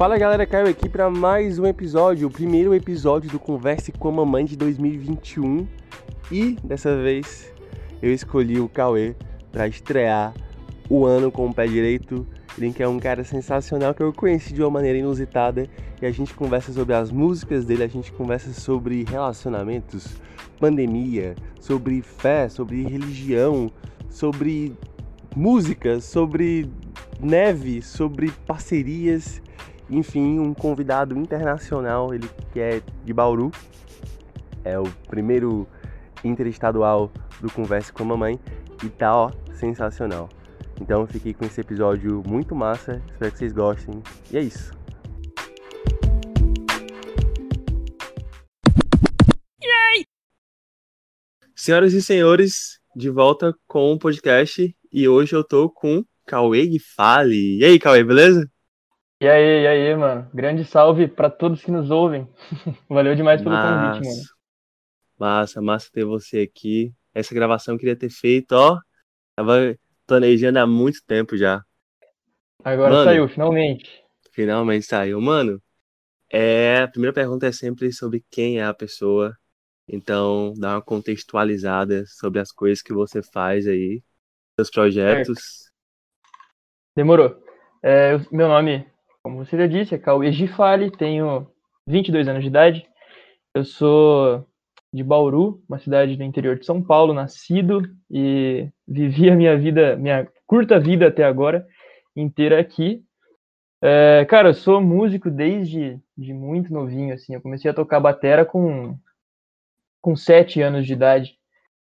Fala galera, Caio aqui para mais um episódio, o primeiro episódio do Converse com a Mamãe de 2021 e dessa vez eu escolhi o Cauê para estrear o ano com o pé direito. Ele é um cara sensacional que eu conheci de uma maneira inusitada. E a gente conversa sobre as músicas dele, a gente conversa sobre relacionamentos, pandemia, sobre fé, sobre religião, sobre música, sobre neve, sobre parcerias, enfim, um convidado internacional, ele que é de Bauru, é o primeiro interestadual do Converse com a Mamãe e tá ó, sensacional. Então fiquei com esse episódio muito massa, espero que vocês gostem. E é isso. Senhoras e senhores, de volta com o podcast e hoje eu tô com Cauê Fale. E aí, Cauê, beleza? E aí, e aí, mano? Grande salve para todos que nos ouvem. Valeu demais pelo massa, convite, mano. Massa, massa ter você aqui. Essa gravação eu queria ter feito, ó. Tava planejando há muito tempo já. Agora mano, saiu, finalmente. Finalmente saiu. Mano, é, a primeira pergunta é sempre sobre quem é a pessoa. Então, dá uma contextualizada sobre as coisas que você faz aí, seus projetos. Certo. Demorou. É, meu nome, como você já disse, é Cauê Gifali, tenho 22 anos de idade. Eu sou de Bauru, uma cidade do interior de São Paulo, nascido e vivi a minha vida, minha curta vida até agora inteira aqui. É, cara, eu sou músico desde de muito novinho, assim. Eu comecei a tocar batera com com sete anos de idade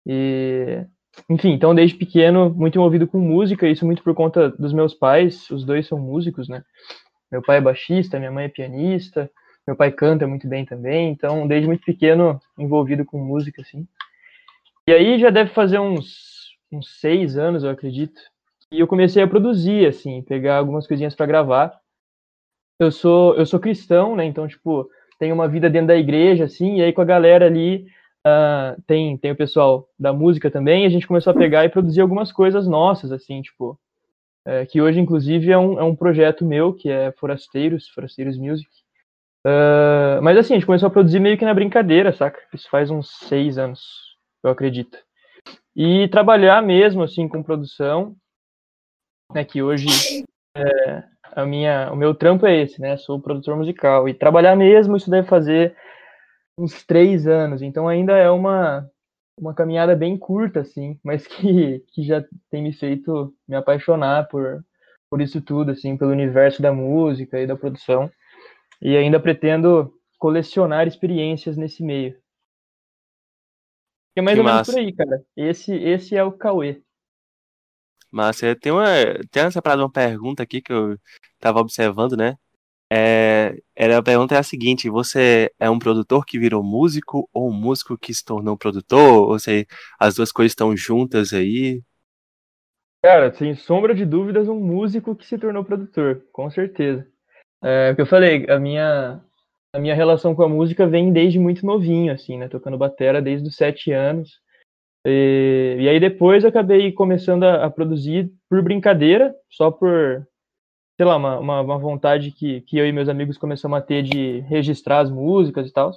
e enfim, então desde pequeno muito envolvido com música, isso muito por conta dos meus pais, os dois são músicos, né? Meu pai é baixista, minha mãe é pianista, meu pai canta muito bem também, então desde muito pequeno envolvido com música, assim. E aí já deve fazer uns, uns seis anos, eu acredito, e eu comecei a produzir, assim, pegar algumas coisinhas para gravar. Eu sou eu sou cristão, né? Então tipo tenho uma vida dentro da igreja, assim, e aí com a galera ali uh, tem tem o pessoal da música também. E a gente começou a pegar e produzir algumas coisas nossas, assim, tipo é, que hoje, inclusive, é um, é um projeto meu, que é Forasteiros, Forasteiros Music. Uh, mas assim, a gente começou a produzir meio que na brincadeira, saca? Isso faz uns seis anos, eu acredito. E trabalhar mesmo, assim, com produção, né, que hoje é, a minha, o meu trampo é esse, né? Sou produtor musical. E trabalhar mesmo, isso deve fazer uns três anos. Então ainda é uma, uma caminhada bem curta, assim, mas que, que já tem me feito me apaixonar por, por isso tudo, assim, pelo universo da música e da produção. E ainda pretendo colecionar experiências nesse meio. É mais que ou massa. menos por aí, cara. Esse, esse é o Cauê. Massa, tem uma, tem separado uma pergunta aqui que eu tava observando, né? É, era a pergunta é a seguinte: você é um produtor que virou músico ou um músico que se tornou produtor? Ou seja, as duas coisas estão juntas aí? Cara, sem sombra de dúvidas, um músico que se tornou produtor, com certeza. É que eu falei, a minha, a minha relação com a música vem desde muito novinho, assim, né? Tocando batera desde os sete anos. E, e aí depois eu acabei começando a, a produzir por brincadeira, só por sei lá, uma, uma, uma, vontade que, que eu e meus amigos começamos a ter de registrar as músicas e tal.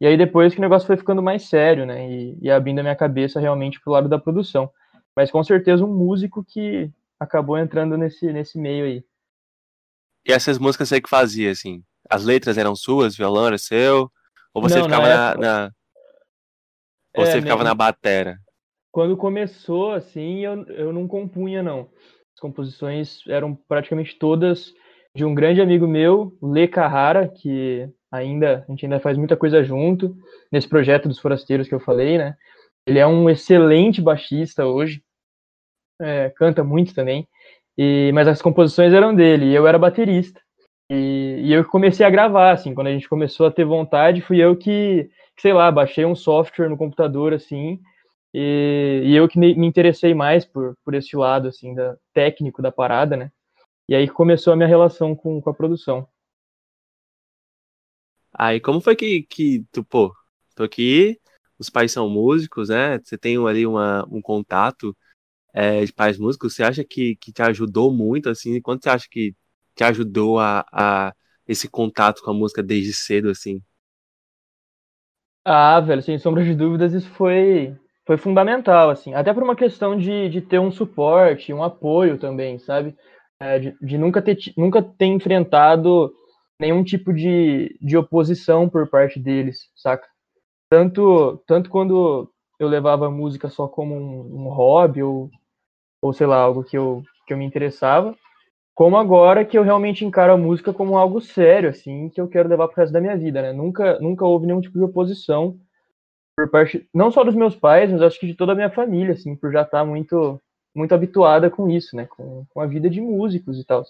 E aí depois que o negócio foi ficando mais sério, né? E, e abrindo a minha cabeça realmente pro lado da produção. Mas com certeza um músico que acabou entrando nesse, nesse meio aí. E essas músicas você que fazia, assim? As letras eram suas, violão era seu? Ou você Não, ficava na, na, Ou é, você ficava mesmo... na batera? Quando começou, assim, eu, eu não compunha, não. As composições eram praticamente todas de um grande amigo meu, Lê Carrara, que ainda a gente ainda faz muita coisa junto nesse projeto dos forasteiros que eu falei, né? Ele é um excelente baixista hoje, é, canta muito também, e, mas as composições eram dele, e eu era baterista. E, e eu comecei a gravar, assim, quando a gente começou a ter vontade, fui eu que, sei lá, baixei um software no computador, assim, e, e, eu que me interessei mais por, por esse lado, assim, da, técnico da parada, né? E aí começou a minha relação com, com a produção. Aí, como foi que, que tu, pô, tô aqui, os pais são músicos, né? Você tem ali uma, um contato é, de pais músicos, você acha que, que te ajudou muito, assim? Quanto você acha que te ajudou a, a, esse contato com a música desde cedo, assim? Ah, velho, sem sombra de dúvidas, isso foi, foi fundamental, assim. Até por uma questão de, de ter um suporte, um apoio também, sabe? É, de, de nunca, ter, nunca ter enfrentado nenhum tipo de, de oposição por parte deles, saca? Tanto, tanto quando eu levava a música só como um, um hobby ou, ou, sei lá, algo que eu, que eu me interessava, como agora que eu realmente encaro a música como algo sério, assim, que eu quero levar pro resto da minha vida, né? Nunca, nunca houve nenhum tipo de oposição por parte, não só dos meus pais, mas acho que de toda a minha família, assim, por já estar tá muito, muito habituada com isso, né? Com, com a vida de músicos e tal.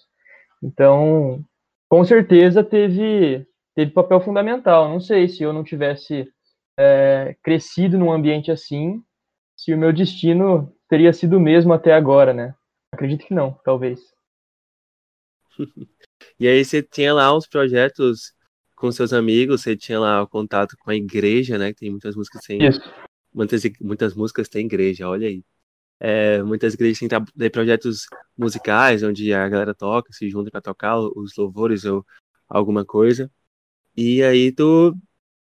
Então, com certeza teve, teve papel fundamental. Não sei se eu não tivesse é, crescido num ambiente assim, se o meu destino teria sido o mesmo até agora, né? Acredito que não, talvez. e aí você tinha lá uns projetos com seus amigos, você tinha lá o contato com a igreja, né? Que tem muitas músicas sem. Muitas, muitas músicas têm igreja, olha aí. É, muitas igrejas têm projetos musicais onde a galera toca, se junta para tocar os louvores ou alguma coisa. E aí tu,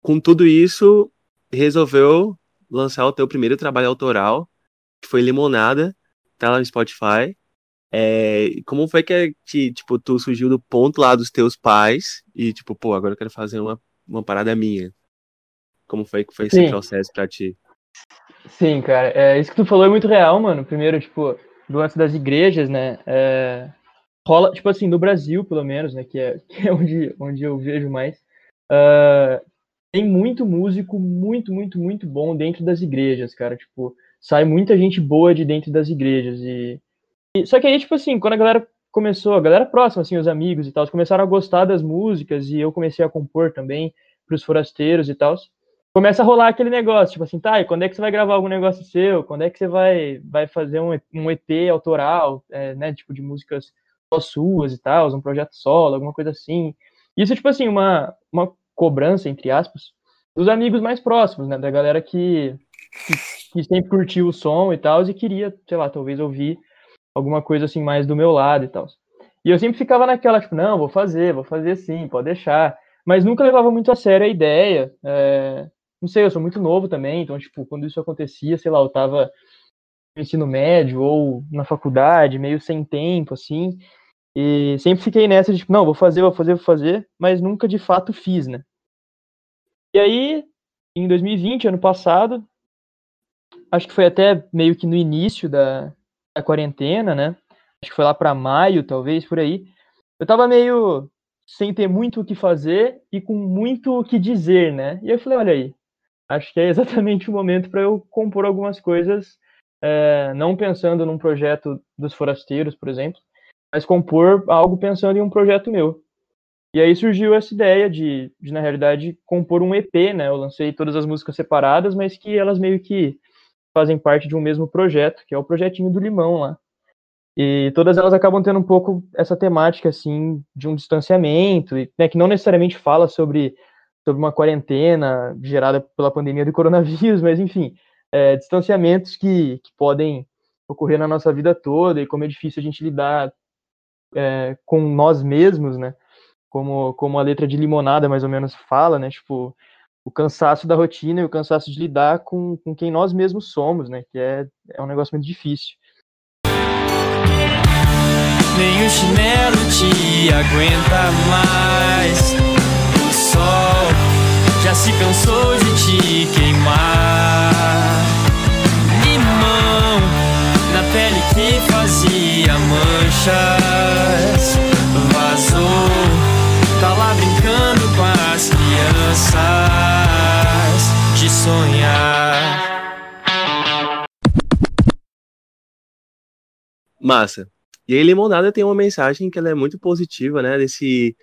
com tudo isso, resolveu lançar o teu primeiro trabalho autoral, que foi Limonada, tá lá no Spotify. É, como foi que, que, tipo, tu surgiu do ponto lá dos teus pais e, tipo, pô, agora eu quero fazer uma, uma parada minha? Como foi que foi esse Sim. processo pra ti? Sim, cara, é, isso que tu falou é muito real, mano. Primeiro, tipo, do lance das igrejas, né? É, rola, tipo assim, no Brasil, pelo menos, né? Que é, que é onde, onde eu vejo mais. Uh, tem muito músico, muito, muito, muito bom dentro das igrejas, cara. Tipo, sai muita gente boa de dentro das igrejas. E, só que aí, tipo assim, quando a galera começou, a galera próxima, assim, os amigos e tal, começaram a gostar das músicas e eu comecei a compor também para os forasteiros e tal começa a rolar aquele negócio, tipo assim, tá, e quando é que você vai gravar algum negócio seu? Quando é que você vai, vai fazer um, um EP autoral, é, né, tipo, de músicas só suas e tal, um projeto solo, alguma coisa assim. Isso, tipo assim, uma, uma cobrança, entre aspas, dos amigos mais próximos, né, da galera que, que, que sempre curtiu o som e tal, e queria, sei lá, talvez ouvir alguma coisa assim mais do meu lado e tal. E eu sempre ficava naquela, tipo, não, vou fazer, vou fazer sim, pode deixar. Mas nunca levava muito a sério a ideia. É, não sei, eu sou muito novo também, então, tipo, quando isso acontecia, sei lá, eu tava no ensino médio ou na faculdade, meio sem tempo, assim, e sempre fiquei nessa de, tipo, não, vou fazer, vou fazer, vou fazer, mas nunca de fato fiz, né? E aí, em 2020, ano passado, acho que foi até meio que no início da, da quarentena, né? Acho que foi lá para maio, talvez, por aí. Eu tava meio sem ter muito o que fazer e com muito o que dizer, né? E eu falei, olha aí, acho que é exatamente o momento para eu compor algumas coisas, é, não pensando num projeto dos forasteiros, por exemplo, mas compor algo pensando em um projeto meu. E aí surgiu essa ideia de, de, na realidade, compor um EP, né? Eu lancei todas as músicas separadas, mas que elas meio que fazem parte de um mesmo projeto, que é o projetinho do Limão lá. E todas elas acabam tendo um pouco essa temática, assim, de um distanciamento, né, que não necessariamente fala sobre sobre uma quarentena gerada pela pandemia do coronavírus, mas enfim, é, distanciamentos que, que podem ocorrer na nossa vida toda e como é difícil a gente lidar é, com nós mesmos, né? Como, como a letra de limonada mais ou menos fala, né? Tipo, o cansaço da rotina e o cansaço de lidar com, com quem nós mesmos somos, né? Que é, é um negócio muito difícil. Nem o chinelo te aguenta mais sol já se cansou de te queimar. Limão na pele que fazia manchas. Vazou, sonhar. Massa. E aí, Limonada tem uma mensagem que ela é muito positiva, né? Desse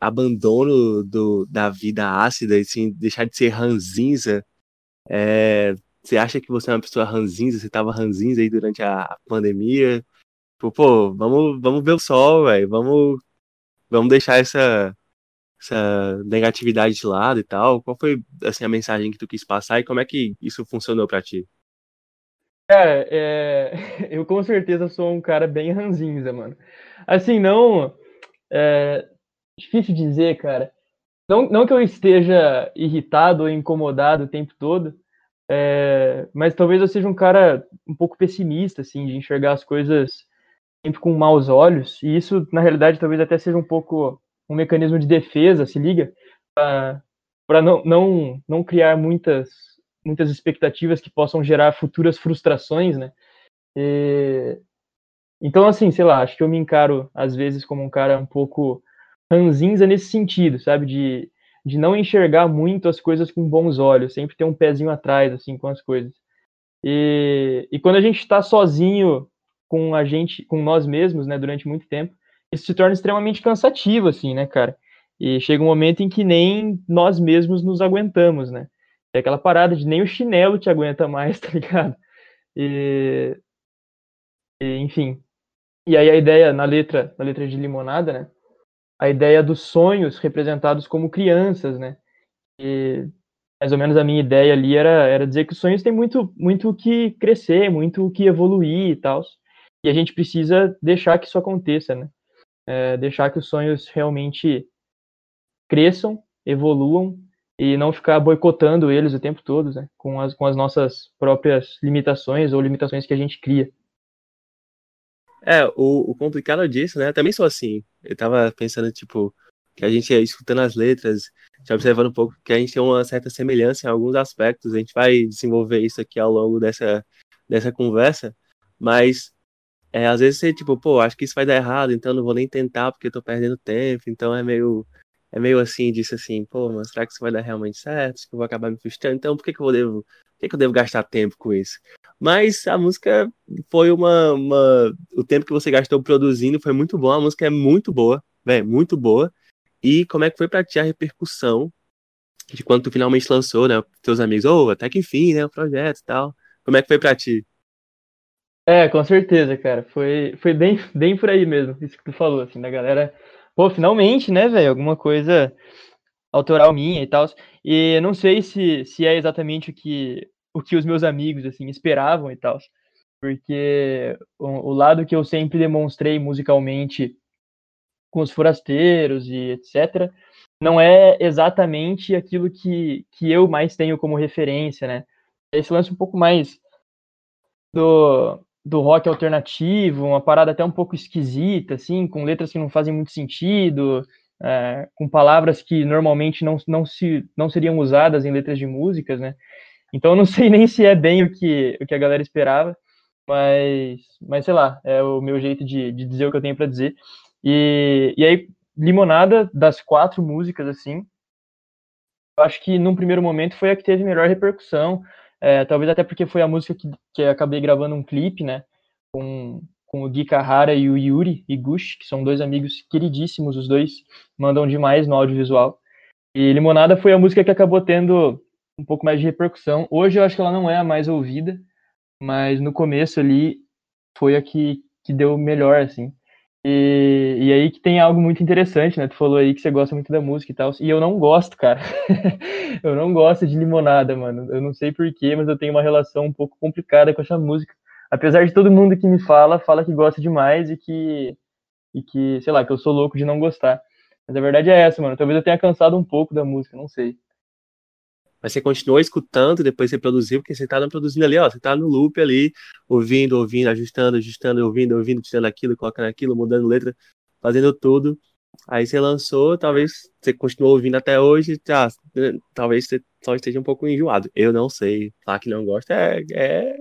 abandono do, da vida ácida, assim, deixar de ser ranzinza. É, você acha que você é uma pessoa ranzinza? Você tava ranzinza aí durante a pandemia? Pô, pô vamos, vamos ver o sol, velho. Vamos, vamos deixar essa, essa negatividade de lado e tal. Qual foi assim, a mensagem que tu quis passar e como é que isso funcionou para ti? Cara, é... eu com certeza sou um cara bem ranzinza, mano. Assim, não. É difícil dizer, cara. Não, não que eu esteja irritado ou incomodado o tempo todo, é, mas talvez eu seja um cara um pouco pessimista, assim, de enxergar as coisas sempre com maus olhos, e isso, na realidade, talvez até seja um pouco um mecanismo de defesa, se liga, para não, não, não criar muitas, muitas expectativas que possam gerar futuras frustrações, né? E, então, assim, sei lá, acho que eu me encaro, às vezes, como um cara um pouco ranzinza nesse sentido, sabe? De, de não enxergar muito as coisas com bons olhos, sempre ter um pezinho atrás, assim, com as coisas. E, e quando a gente está sozinho com a gente, com nós mesmos, né, durante muito tempo, isso se torna extremamente cansativo, assim, né, cara? E chega um momento em que nem nós mesmos nos aguentamos, né? É aquela parada de nem o chinelo te aguenta mais, tá ligado? E, e, enfim. E aí a ideia na letra, na letra de Limonada, né? A ideia dos sonhos representados como crianças, né? E mais ou menos a minha ideia ali era, era dizer que os sonhos têm muito muito o que crescer, muito o que evoluir e tal. E a gente precisa deixar que isso aconteça, né? É, deixar que os sonhos realmente cresçam, evoluam e não ficar boicotando eles o tempo todo, né? Com as, com as nossas próprias limitações ou limitações que a gente cria. É, o, o complicado disso, né? Eu também sou assim. Eu tava pensando, tipo, que a gente, escutando as letras, já observando um pouco que a gente tem uma certa semelhança em alguns aspectos. A gente vai desenvolver isso aqui ao longo dessa, dessa conversa, mas é, às vezes você, tipo, pô, acho que isso vai dar errado, então não vou nem tentar porque eu tô perdendo tempo. Então é meio, é meio assim, disse assim, pô, mas será que isso vai dar realmente certo? Acho que eu vou acabar me frustrando. Então por que, que eu devo, por que, que eu devo gastar tempo com isso? Mas a música foi uma, uma. O tempo que você gastou produzindo foi muito bom. A música é muito boa, velho, muito boa. E como é que foi pra ti a repercussão de quando tu finalmente lançou, né? Teus amigos, oh, até que enfim, né? O projeto e tal. Como é que foi pra ti? É, com certeza, cara. Foi, foi bem, bem por aí mesmo, isso que tu falou, assim, da galera. Pô, finalmente, né, velho? Alguma coisa autoral minha e tal. E não sei se, se é exatamente o que o que os meus amigos assim esperavam e tal, porque o, o, lado que eu sempre demonstrei musicalmente com os forasteiros e etc, não é exatamente aquilo que, que eu mais tenho como referência, né? Esse lance um pouco mais do, do rock alternativo, uma parada até um pouco esquisita, assim, com letras que não fazem muito sentido, é, com palavras que normalmente não, não, se, não seriam usadas em letras de músicas, né? Então eu não sei nem se é bem o que, o que a galera esperava, mas, mas sei lá, é o meu jeito de, de dizer o que eu tenho para dizer. E, e aí, Limonada, das quatro músicas, assim, eu acho que num primeiro momento foi a que teve melhor repercussão, é, talvez até porque foi a música que, que acabei gravando um clipe, né, com, com o Gui Carrara e o Yuri Iguchi, que são dois amigos queridíssimos, os dois mandam demais no audiovisual. E Limonada foi a música que acabou tendo um pouco mais de repercussão. Hoje eu acho que ela não é a mais ouvida, mas no começo ali foi a que, que deu melhor, assim. E, e aí que tem algo muito interessante, né? Tu falou aí que você gosta muito da música e tal. E eu não gosto, cara. eu não gosto de limonada, mano. Eu não sei porquê, mas eu tenho uma relação um pouco complicada com essa música. Apesar de todo mundo que me fala, fala que gosta demais e que, e que, sei lá, que eu sou louco de não gostar. Mas a verdade é essa, mano. Talvez eu tenha cansado um pouco da música, não sei. Mas você continuou escutando, depois você produziu, porque você tá produzindo ali, ó, você tá no loop ali, ouvindo, ouvindo, ajustando, ajustando, ouvindo, ouvindo, tirando aquilo, colocando aquilo, mudando letra, fazendo tudo. Aí você lançou, talvez você continuou ouvindo até hoje, tá, talvez você só esteja um pouco enjoado. Eu não sei, falar que não gosta é, é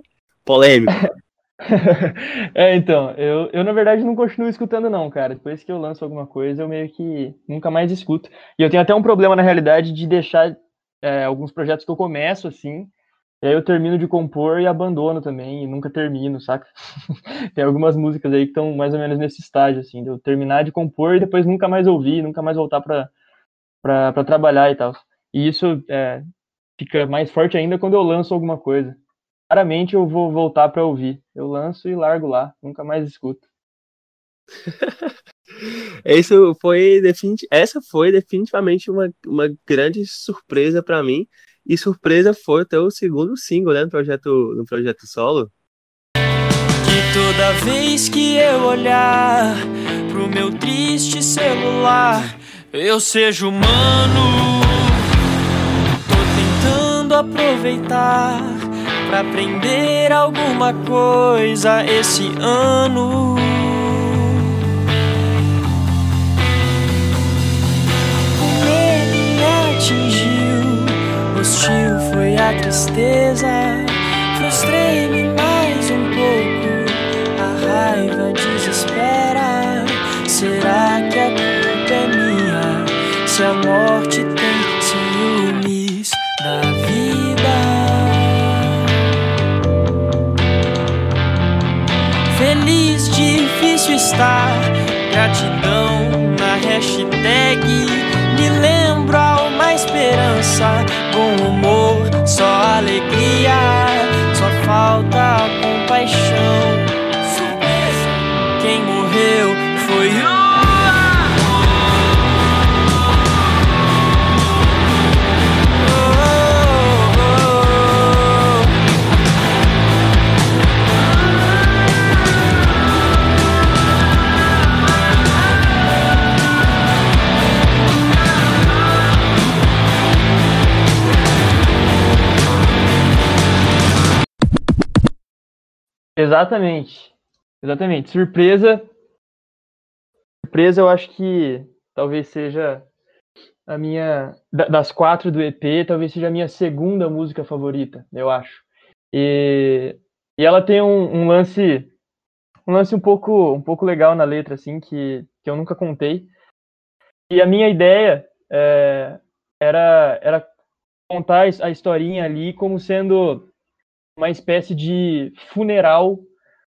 polêmico. é, então, eu, eu na verdade não continuo escutando não, cara. Depois que eu lanço alguma coisa, eu meio que nunca mais escuto. E eu tenho até um problema na realidade de deixar é, alguns projetos que eu começo assim, e aí eu termino de compor e abandono também, e nunca termino, saca? Tem algumas músicas aí que estão mais ou menos nesse estágio, assim, de eu terminar de compor e depois nunca mais ouvir, nunca mais voltar para trabalhar e tal. E isso é, fica mais forte ainda quando eu lanço alguma coisa. Claramente eu vou voltar para ouvir. Eu lanço e largo lá, nunca mais escuto. Isso foi definit... Essa foi definitivamente uma, uma grande surpresa para mim. E surpresa foi até o segundo single, né, no projeto, no projeto solo. Que toda vez que eu olhar pro meu triste celular, eu seja humano. Tô tentando aproveitar pra aprender alguma coisa esse ano. Atingiu, hostil foi a tristeza. Frustrei-me mais um pouco, a raiva desespera. Será que a culpa é minha? Se a morte tem ciúmes da vida. Feliz, difícil estar. Gratidão na hashtag. Me lembro a uma esperança. Bom humor, só alegria. Só falta compaixão. Exatamente. Exatamente. Surpresa. Surpresa, eu acho que talvez seja a minha. da- Das quatro do EP, talvez seja a minha segunda música favorita, eu acho. E, e ela tem um, um lance. Um lance um pouco, um pouco legal na letra, assim, que, que eu nunca contei. E a minha ideia é, era, era contar a historinha ali como sendo uma espécie de funeral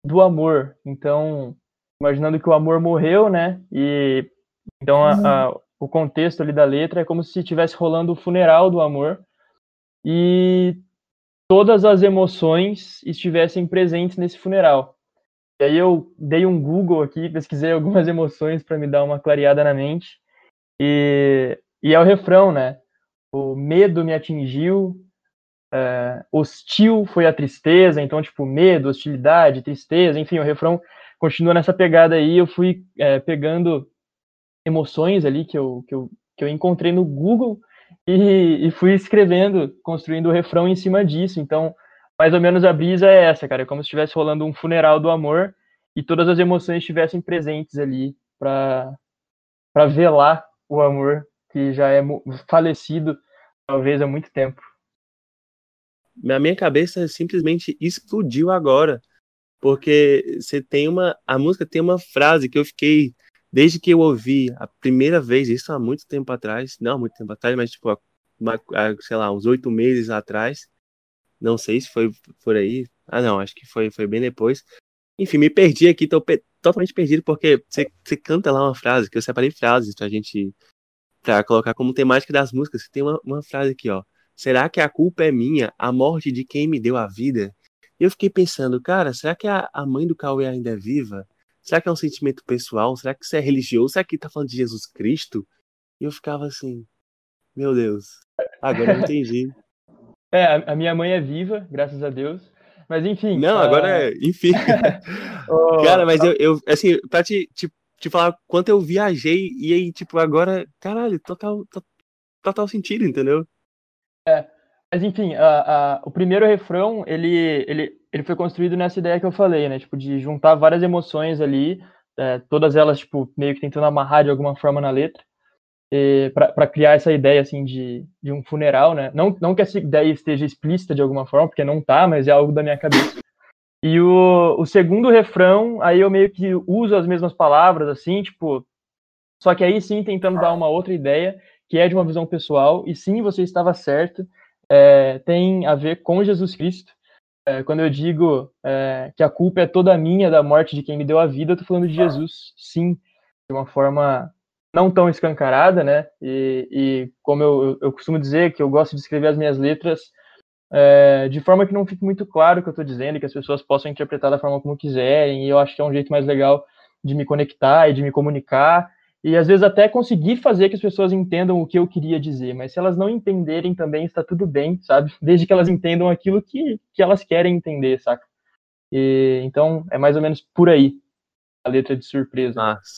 do amor. Então, imaginando que o amor morreu, né? E então a- a- o contexto ali da letra é como se estivesse rolando o funeral do amor e todas as emoções estivessem presentes nesse funeral. E aí eu dei um Google aqui, pesquisei algumas emoções para me dar uma clareada na mente. E, e é o refrão, né? O medo me atingiu, é, hostil foi a tristeza, então, tipo, medo, hostilidade, tristeza, enfim, o refrão continua nessa pegada aí. Eu fui é, pegando emoções ali que eu, que, eu, que eu encontrei no Google e, e fui escrevendo, construindo o refrão em cima disso. Então, mais ou menos a brisa é essa, cara. É como se estivesse rolando um funeral do amor e todas as emoções estivessem presentes ali para velar o amor que já é falecido, talvez há muito tempo. Na minha cabeça simplesmente explodiu agora. Porque você tem uma. A música tem uma frase que eu fiquei. Desde que eu ouvi a primeira vez, isso há muito tempo atrás, não há muito tempo atrás, mas tipo, uma- sei lá, uns oito meses atrás. Não sei se foi por aí. Ah, não, acho que foi, foi bem depois. Enfim, me perdi aqui, tô pe- totalmente perdido, porque você, você canta lá uma frase, que eu separei frases pra gente. pra colocar como temática das músicas. Tem uma, uma frase aqui, ó. Será que a culpa é minha, a morte de quem me deu a vida? E eu fiquei pensando, cara, será que a, a mãe do Cauê ainda é viva? Será que é um sentimento pessoal? Será que isso é religioso? Será que tá falando de Jesus Cristo? E eu ficava assim, meu Deus, agora eu entendi. É, a, minha mãe é viva, graças a Deus. Mas enfim. Não, ah, agora, é- enfim. ô, Cara, mas eu, eu assim, pra te, te, te falar quanto eu viajei, e aí, tipo, agora, caralho, total, to- total sentido, entendeu? Mas enfim, a- a- o primeiro refrão, ele, ele, ele foi construído nessa ideia que eu falei, né? Tipo, de juntar várias emoções ali, é, todas elas, tipo, meio que tentando amarrar de alguma forma na letra, para criar essa ideia, assim, de, de um funeral, né? Não, não que essa ideia esteja explícita de alguma forma, porque não tá, mas é algo da minha cabeça. E o, o segundo refrão, aí eu meio que uso as mesmas palavras, assim, tipo, só que aí sim tentando dar uma outra ideia, que é de uma visão pessoal, e sim, você estava certo, é, tem a ver com Jesus Cristo. É, quando eu digo é, que a culpa é toda minha da morte de quem me deu a vida, eu estou falando de Jesus, sim, de uma forma não tão escancarada, né? E, e como eu, eu- costumo dizer, que eu gosto de escrever as minhas letras é, de forma que não fique muito claro o que eu estou dizendo que as pessoas possam interpretar da forma como quiserem. E eu acho que é um jeito mais legal de me conectar e de me comunicar e às vezes até conseguir fazer que as pessoas entendam o que eu queria dizer, mas se elas não entenderem também está tudo bem, sabe? Desde que elas entendam aquilo que, que elas querem entender, saca? E, então é mais ou menos por aí a letra de surpresa. Massa.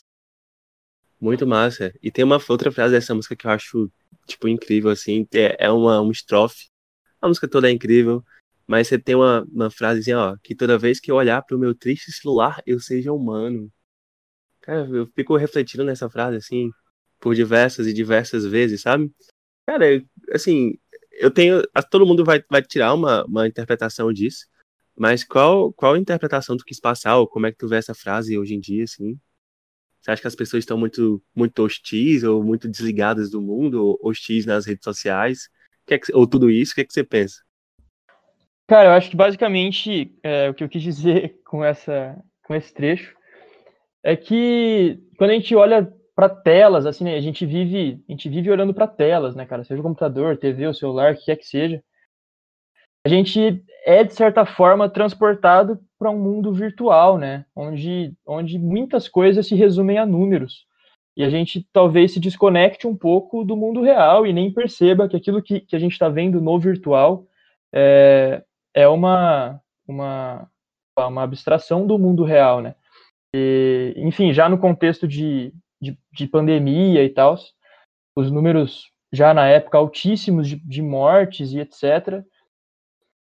Muito massa. E tem uma outra frase dessa música que eu acho, tipo, incrível, assim. É, é uma, uma estrofe. A música toda é incrível. Mas você tem uma, uma frasezinha, ó. Que toda vez que eu olhar pro meu triste celular, eu seja humano. Cara, eu fico refletindo nessa frase, assim, por diversas e diversas vezes, sabe? Cara, assim, eu tenho. Todo mundo vai, vai tirar uma, uma interpretação disso. Mas qual, qual interpretação tu quis passar, ou como é que tu vê essa frase hoje em dia, assim? Você acha que as pessoas estão muito, muito hostis ou muito desligadas do mundo, ou hostis nas redes sociais? Que é que, ou tudo isso, o que, é que você pensa? Cara, eu acho que basicamente é, o que eu quis dizer com, essa, com esse trecho é que quando a gente olha para telas, assim, né, a gente vive, a gente vive olhando para telas, né, cara, seja o computador, TV, o celular, o que quer que seja. A gente é de certa forma transportado para um mundo virtual, né, onde onde muitas coisas se resumem a números. E a gente talvez se desconecte um pouco do mundo real e nem perceba que aquilo que, que a gente está vendo no virtual é, é uma, uma, uma abstração do mundo real, né? E, enfim, já no contexto de, de, de pandemia e tal, os números já na época altíssimos de, de mortes e etc.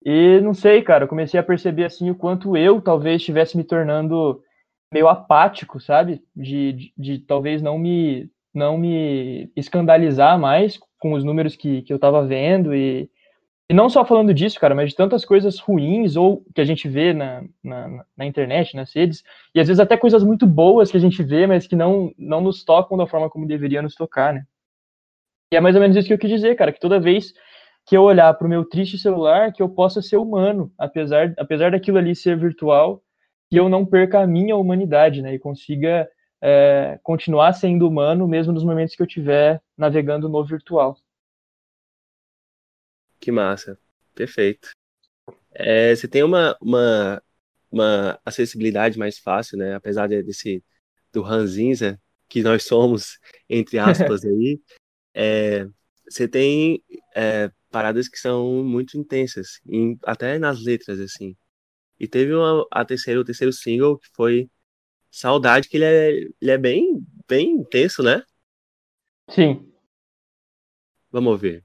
E não sei, cara, eu comecei a perceber assim o quanto eu talvez estivesse me tornando meio apático, sabe? De, de, de, talvez não me não me escandalizar mais com os números que, que eu tava vendo e, e não só falando disso, cara, mas de tantas coisas ruins ou que a gente vê na, na, na, internet, nas redes, e às vezes até coisas muito boas que a gente vê, mas que não, não nos tocam da forma como deveria nos tocar, né? E é mais ou menos isso que eu quis dizer, cara, que toda vez que eu olhar para o meu triste celular, que eu possa ser humano, apesar, apesar daquilo ali ser virtual, que eu não perca a minha humanidade, né? E consiga é, continuar sendo humano mesmo nos momentos que eu estiver navegando no virtual. Que massa. Perfeito. É, você tem uma, uma, uma acessibilidade mais fácil, né? Apesar desse do ranzinza que nós somos, entre aspas, aí, é, você tem é, paradas que são muito intensas, em, até nas letras, assim. E teve uma, a terceira, o terceiro single, que foi Saudade, que ele é, ele é bem, bem intenso, né? Sim. Vamos ver.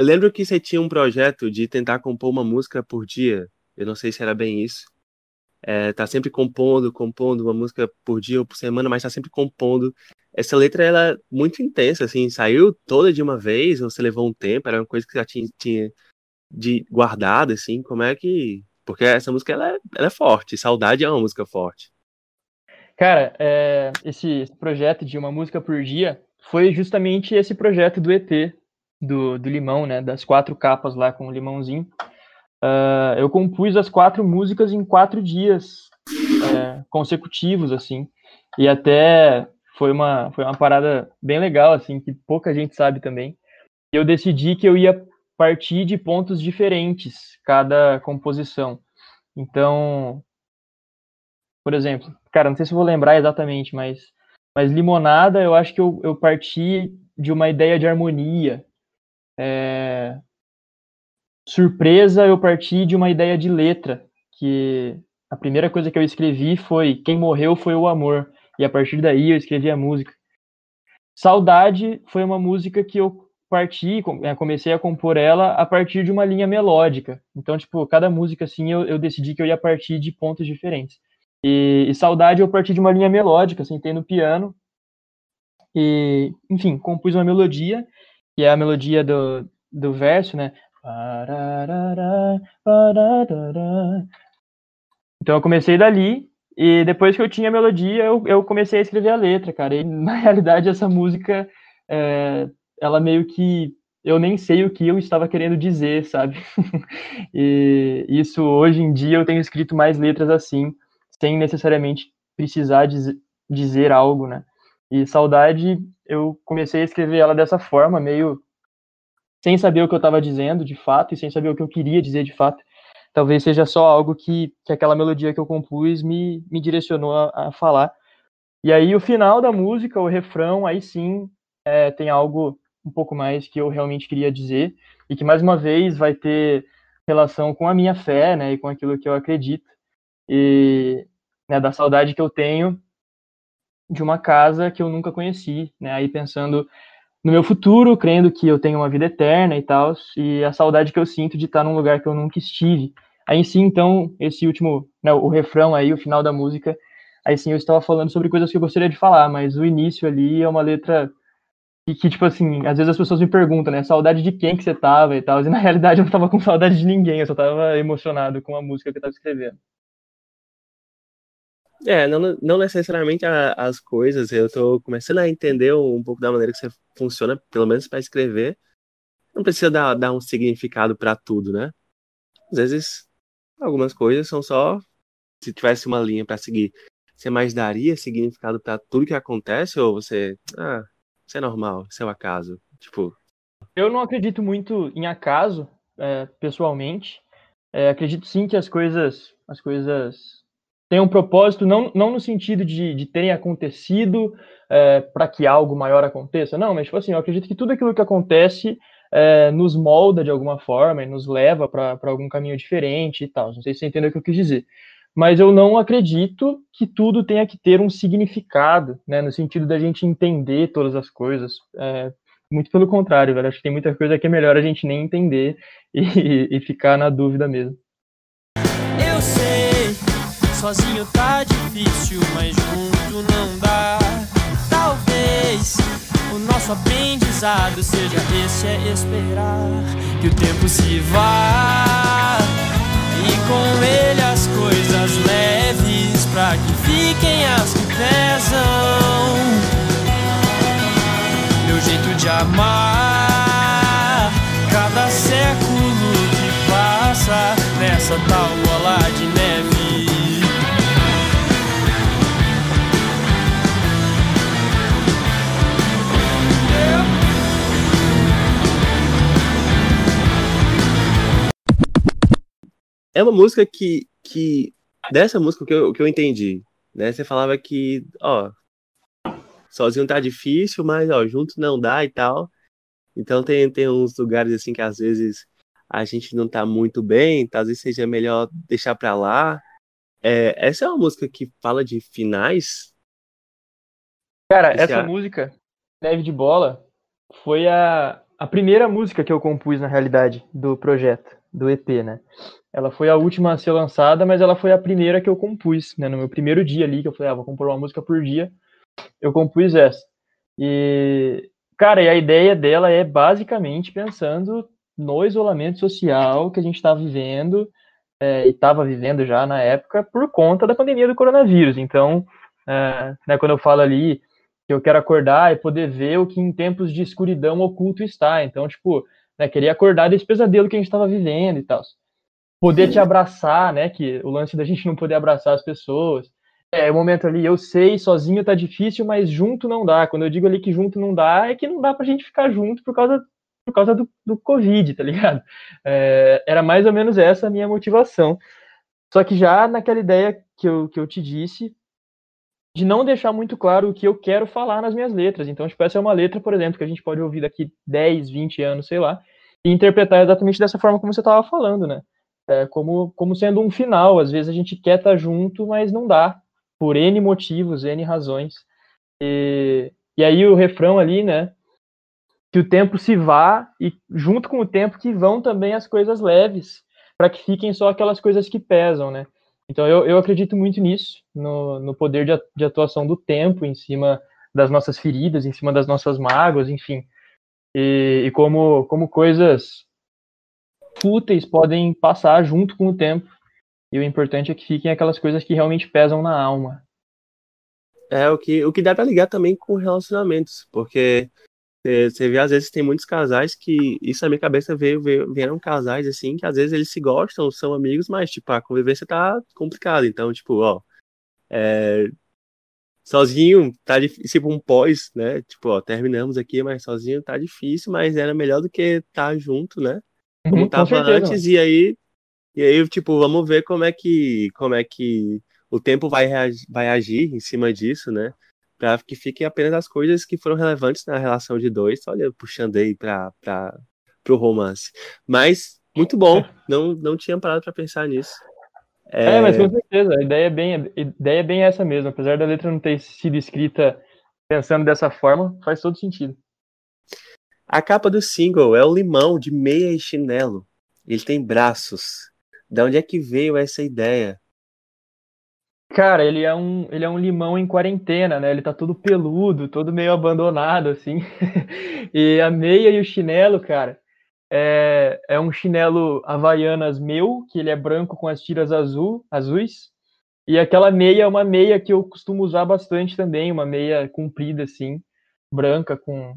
Eu lembro que você tinha um projeto de tentar compor uma música por dia. Eu não sei se era bem isso. É, tá sempre compondo, compondo uma música por dia ou por semana, mas tá sempre compondo. Essa letra ela é muito intensa, assim, saiu toda de uma vez, ou você levou um tempo, era uma coisa que já tinha, tinha de guardada, assim, como é que. Porque essa música ela é, ela é forte, Saudade é uma música forte. Cara, é, esse, esse projeto de uma música por dia foi justamente esse projeto do ET, do, do limão, né? Das quatro capas lá com o limãozinho. Uh, eu compus as quatro músicas em quatro dias é, consecutivos, assim. E até foi uma, foi uma parada bem legal, assim, que pouca gente sabe também. Eu decidi que eu ia partir de pontos diferentes cada composição. Então, por exemplo, cara, não sei se vou lembrar exatamente, mas, mas Limonada, eu acho que eu, eu parti de uma ideia de harmonia, é... Surpresa, eu parti de uma ideia de letra, que a primeira coisa que eu escrevi foi Quem morreu foi o amor, e a partir daí eu escrevi a música. Saudade foi uma música que eu parti, é, comecei a compor ela a partir de uma linha melódica. Então, tipo, cada música, assim, eu, eu decidi que eu ia partir de pontos diferentes. E, e Saudade eu parti de uma linha melódica, sentei no piano e, enfim, compus uma melodia, que é a melodia do, do verso, né? Então eu comecei dali e depois que eu tinha a melodia, eu, eu comecei a escrever a letra, cara. E na realidade essa música, é, ela meio que eu nem sei o que eu estava querendo dizer, sabe? e isso hoje em dia eu tenho escrito mais letras assim, sem necessariamente precisar diz, dizer algo, né? E Saudade, eu comecei a escrever ela dessa forma, meio sem saber o que eu estava dizendo de fato e sem saber o que eu queria dizer de fato. Talvez seja só algo que, que aquela melodia que eu compus me, me direcionou a, a falar. E aí, o final da música, o refrão, aí sim é, tem algo um pouco mais que eu realmente queria dizer e que, mais uma vez, vai ter relação com a minha fé, né, e com aquilo que eu acredito. E né, da saudade que eu tenho de uma casa que eu nunca conheci, né, aí pensando no meu futuro, crendo que eu tenho uma vida eterna e tal, e a saudade que eu sinto de estar num lugar que eu nunca estive. Aí sim, então, esse último, né, o refrão aí, o final da música, aí sim eu estava falando sobre coisas que eu gostaria de falar, mas o início ali é uma letra que, que tipo assim, às vezes as pessoas me perguntam, né, saudade de quem que você tava e tal, e na realidade eu não tava com saudade de ninguém, eu só tava emocionado com a música que eu tava escrevendo. É, não, não necessariamente a, as coisas, eu tô começando a entender um pouco da maneira que você funciona, pelo menos para escrever. Não precisa dar, dar um significado para tudo, né? Às vezes, algumas coisas são só. Se tivesse uma linha para seguir, você mais daria significado para tudo que acontece ou você. Ah, isso é normal, isso é um acaso? Tipo. Eu não acredito muito em acaso, é, pessoalmente. É, acredito sim que as coisas. As coisas tem um propósito, não, não no sentido de, de terem acontecido é, para que algo maior aconteça, não, mas tipo assim, eu acredito que tudo aquilo que acontece é, nos molda de alguma forma e nos leva para algum caminho diferente e tal. Não sei se você entendeu o que eu quis dizer. Mas eu não acredito que tudo tenha que ter um significado, né, no sentido da gente entender todas as coisas. É, muito pelo contrário, velho. Acho que tem muita coisa que é melhor a gente nem entender e, e ficar na dúvida mesmo. Sozinho tá difícil, mas junto não dá. Talvez o nosso aprendizado seja esse: é esperar que o tempo se vá. E com ele as coisas leves, pra que fiquem as que pesam. Meu jeito de amar, cada século que passa nessa tal é uma música que, que dessa música que eu, que eu entendi, né? Você falava que, ó, sozinho tá difícil, mas, ó, junto não dá e tal. Então tem, tem uns lugares, assim, que às vezes a gente não tá muito bem, talvez seja melhor deixar pra lá. É, essa é uma música que fala de finais? Cara, Esse essa é... música, Neve de Bola, foi a, a primeira música que eu compus, na realidade, do projeto, do EP, né? Ela foi a última a ser lançada, mas ela foi a primeira que eu compus, né? No meu primeiro dia ali, que eu falei, ah, vou compor uma música por dia, eu compus essa. E, cara, e a ideia dela é basicamente pensando no isolamento social que a gente está vivendo, é, e estava vivendo já na época, por conta da pandemia do coronavírus. Então, é, né, quando eu falo ali que eu quero acordar e poder ver o que em tempos de escuridão oculto está. Então, tipo, né, queria acordar desse pesadelo que a gente estava vivendo e tal poder te abraçar, né? Que o lance da gente não poder abraçar as pessoas. É, o momento ali, eu sei, sozinho tá difícil, mas junto não dá. Quando eu digo ali que junto não dá, é que não dá pra gente ficar junto por causa, por causa do, do Covid, tá ligado? É, era mais ou menos essa a minha motivação. Só que já naquela ideia que eu, que eu te disse, de não deixar muito claro o que eu quero falar nas minhas letras. Então, tipo, essa é uma letra, por exemplo, que a gente pode ouvir daqui 10, 20 anos, sei lá, e interpretar exatamente dessa forma como você estava falando, né? é, como, como sendo um final. Às vezes a gente quer estar tá junto, mas não dá, por N motivos, N razões. E, e aí o refrão ali, né? Que o tempo se vá e junto com o tempo que vão também as coisas leves, para que fiquem só aquelas coisas que pesam, né? Então eu, eu acredito muito nisso, no, no poder de, de atuação do tempo em cima das nossas feridas, em cima das nossas mágoas, enfim. E, e como, como coisas fúteis podem passar junto com o tempo. E o importante é que fiquem aquelas coisas que realmente pesam na alma. É o que, o que dá pra ligar também com relacionamentos, porque você vê, às vezes, tem muitos casais que. Isso na minha cabeça veio, veio, vieram casais assim, que às vezes eles se gostam, são amigos, mas, tipo, a convivência tá complicada. Então, tipo, ó. É, sozinho tá difícil, tipo, um pós, né? Tipo, ó, terminamos aqui, mas sozinho tá difícil, mas era melhor do que estar tá junto, né? Como uhum, tava certeza, antes, e aí. E aí, tipo, vamos ver como é que. Como é que o tempo vai, reagir, vai agir em cima disso, né? para que fiquem apenas as coisas que foram relevantes na relação de dois, olha, puxando aí para o romance. Mas, muito bom, não, não tinha parado para pensar nisso. É... é... mas com certeza, a ideia, é bem, a ideia é bem essa mesmo, apesar da letra não ter sido escrita pensando dessa forma, faz todo sentido. A capa do single é o limão de meia e chinelo. Ele tem braços. De onde é que veio essa ideia? Cara, ele é um, ele é um limão em quarentena, né? Ele tá todo peludo, todo meio abandonado, assim. e a meia e o chinelo, cara, é, é um chinelo Havaianas meu, que ele é branco com as tiras azul, azuis. E aquela meia é uma meia que eu costumo usar bastante também, uma meia comprida, assim, branca com.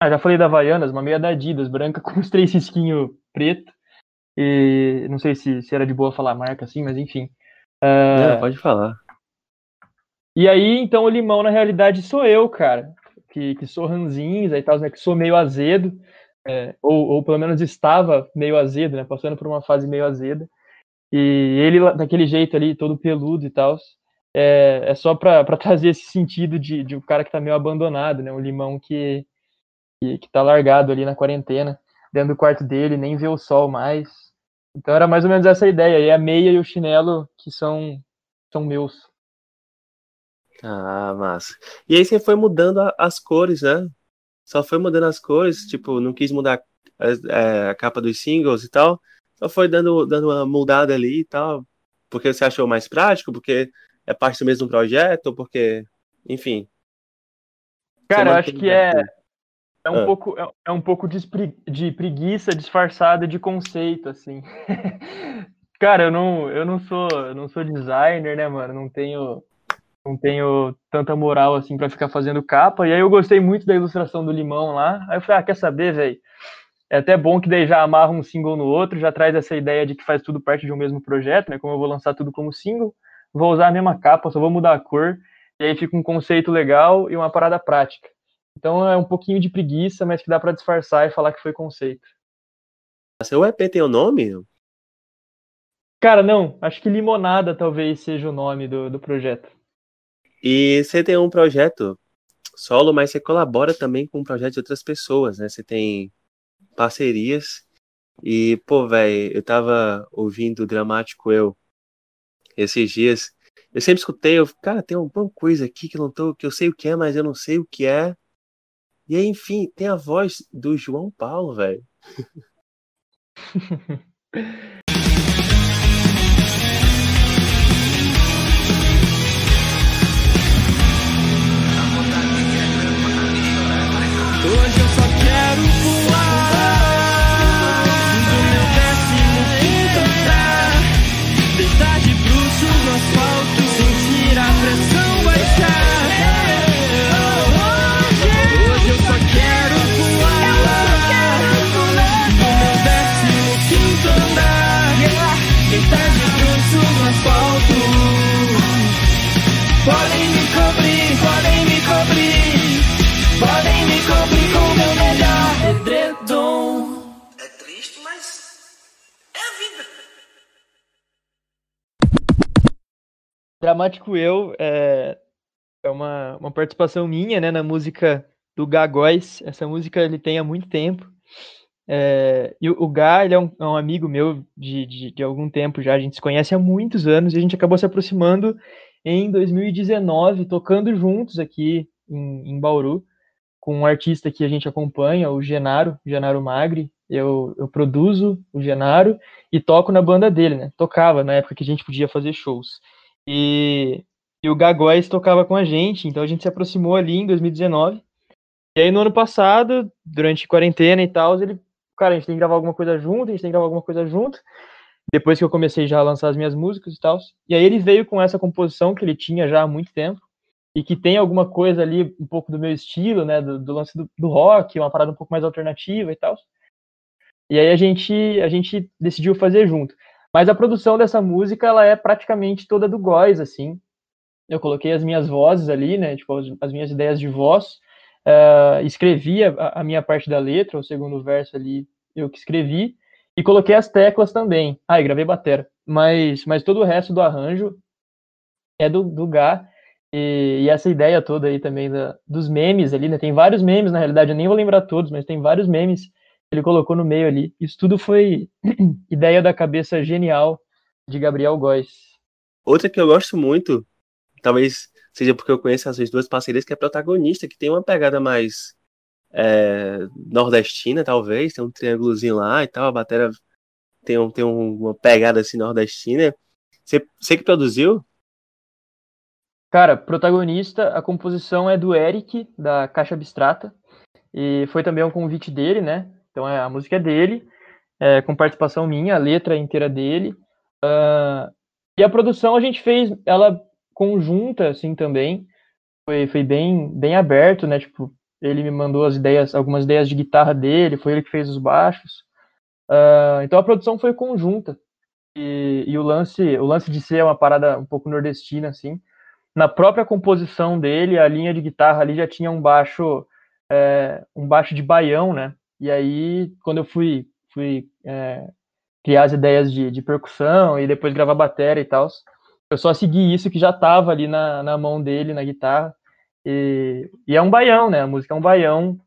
Ah, já falei da Havaianas, uma meia da Adidas, branca com os três risquinhos preto. E não sei se, se era de boa falar marca assim, mas enfim. É, pode falar. E aí, então, o limão, na realidade, sou eu, cara. Que, que sou ranzinza e tal, né? Que sou meio azedo. É, ou, ou pelo menos estava meio azedo, né? Passando por uma fase meio azeda. E ele, daquele jeito ali, todo peludo e tal. É, é só para trazer esse sentido de, de um cara que tá meio abandonado, né? Um limão que, que, que tá largado ali na quarentena, dentro do quarto dele, nem vê o sol mais. Então era mais ou menos essa ideia. E a meia e o chinelo que são, são meus. Ah, massa. E aí você foi mudando as cores, né? Só foi mudando as cores, tipo, não quis mudar a, é, a capa dos singles e tal. Só foi dando, dando uma mudada ali e tal. Porque você achou mais prático, porque é parte do mesmo projeto, porque, enfim. Cara, eu acho que é, é um, ah. pouco, é, é, um pouco de, de preguiça disfarçada de conceito, assim. Cara, eu não, eu não sou, eu não sou designer, né, mano? Não tenho, não tenho tanta moral assim para ficar fazendo capa. E aí eu gostei muito da ilustração do limão lá. Aí eu falei, ah, quer saber, velho? É até bom que daí já amarra um single no outro, já traz essa ideia de que faz tudo parte de um mesmo projeto, né? Como eu vou lançar tudo como single, vou usar a mesma capa, só vou mudar a cor. E aí fica um conceito legal e uma parada prática. Então é um pouquinho de preguiça, mas que dá para disfarçar e falar que foi conceito. Seu EP tem o nome? Cara, não. Acho que Limonada talvez seja o nome do, do projeto. E você tem um projeto solo, mas você colabora também com um projeto de outras pessoas, né? Você tem parcerias. E, pô, velho, eu tava ouvindo o Dramático Eu esses dias. Eu sempre escutei, eu, cara, tem alguma coisa aqui que não tô, que eu sei o que é, mas eu não sei o que é. E aí, enfim, tem a voz do João Paulo, velho. de bruxos no Dramático Eu é, é uma, uma participação minha né, na música do Gagóis. Essa música ele tem há muito tempo. É, e o, Gá, ele é um, é um amigo meu de, de, de, algum tempo já, a gente se conhece há muitos anos e a gente acabou se aproximando em 2019, tocando juntos aqui em, em Bauru, com um artista que a gente acompanha, o Genaro, Genaro Magri, Eu, eu produzo o Genaro e toco na banda dele, né? Tocava na época que a gente podia fazer shows. E, e o Gagóis tocava com a gente, então a gente se aproximou ali em 2019. E aí no ano passado, durante quarentena e tal, ele, cara, a gente tem que gravar alguma coisa junto, a gente tem que gravar alguma coisa junto. Depois que eu comecei já a lançar as minhas músicas e tal. E aí ele veio com essa composição que ele tinha já há muito tempo e que tem alguma coisa ali um pouco do meu estilo, né, do, do lance do, do, rock, uma parada um pouco mais alternativa e tal. E aí a gente a gente decidiu fazer junto. Mas a produção dessa música ela é praticamente toda do Góis, assim. Eu coloquei as minhas vozes ali, né, tipo as, as minhas ideias de voz, uh, escrevi a, a, minha parte da letra, o segundo verso ali eu que escrevi e coloquei as teclas também. Ah, e gravei batera. Mas mas todo o resto do arranjo é do, do Gá e, e, essa ideia toda aí também da, dos memes ali, né? Tem vários memes, na realidade, eu nem vou lembrar todos, mas tem vários memes ele colocou no meio ali. Isso tudo foi ideia da cabeça genial de Gabriel Góes. Outra que eu gosto muito, talvez seja porque eu conheço essas duas parcerias, que é protagonista, que tem uma pegada mais é, nordestina, talvez, tem um triângulozinho lá e tal, a bateria tem, um, tem uma pegada assim nordestina. Você, você que produziu? Cara, protagonista, a composição é do Eric, da Caixa Abstrata, e foi também um convite dele, né? Então é, a música é dele, é, com participação minha, a letra inteira dele. Uh, e a produção a gente fez ela conjunta, assim, também. Foi, foi bem, bem aberto, né? Tipo, ele me mandou as ideias, algumas ideias de guitarra dele, foi ele que fez os baixos. Uh, então a produção foi conjunta. E, e, o lance o lance de ser uma parada um pouco nordestina, assim, na própria composição dele, a linha de guitarra ali já tinha um baixo, é, um baixo de baião, né? E aí, quando eu fui, fui é, criar as ideias de, de, percussão e depois gravar bateria e tal, eu só segui isso que já estava ali na, na mão dele, na guitarra. E, e, é um baião, né? A música é um baião,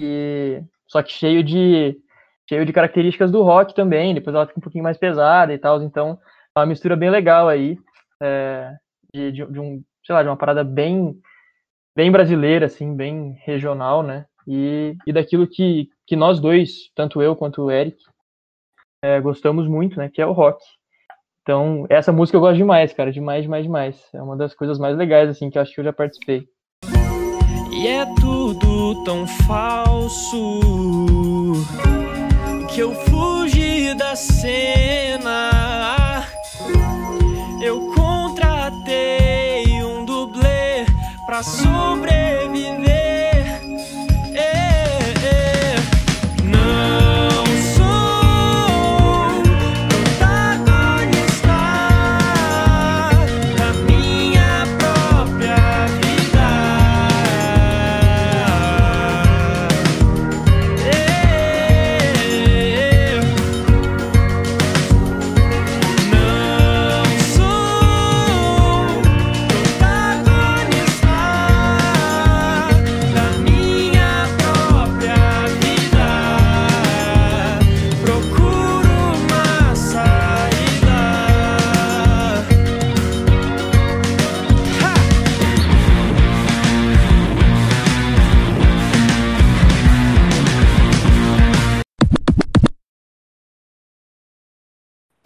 e, só que cheio de, cheio de características do rock também. Depois ela fica um pouquinho mais pesada e tal, então é uma mistura bem legal aí. É, de, de, de, um, sei lá, de uma parada bem, bem brasileira, assim, bem regional, né? E, e daquilo que, que nós dois, tanto eu quanto o Eric, é, gostamos muito, né? Que é o rock. Então, essa música eu gosto demais, cara, demais, demais, demais. É uma das coisas mais legais, assim, que eu acho que eu já participei. E é tudo tão falso que eu fugi da cena.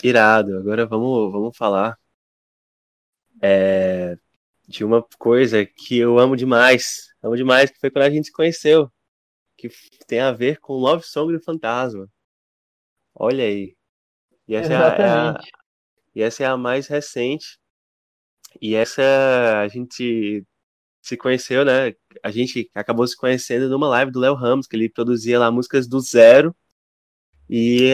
Irado. Agora vamos, vamos falar é, de uma coisa que eu amo demais. Amo demais, que foi quando a gente se conheceu. Que tem a ver com Love Song do Fantasma. Olha aí. E essa, é a, é a, e essa é a mais recente. E essa a gente se conheceu, né? A gente acabou se conhecendo numa live do Léo Ramos, que ele produzia lá músicas do zero. E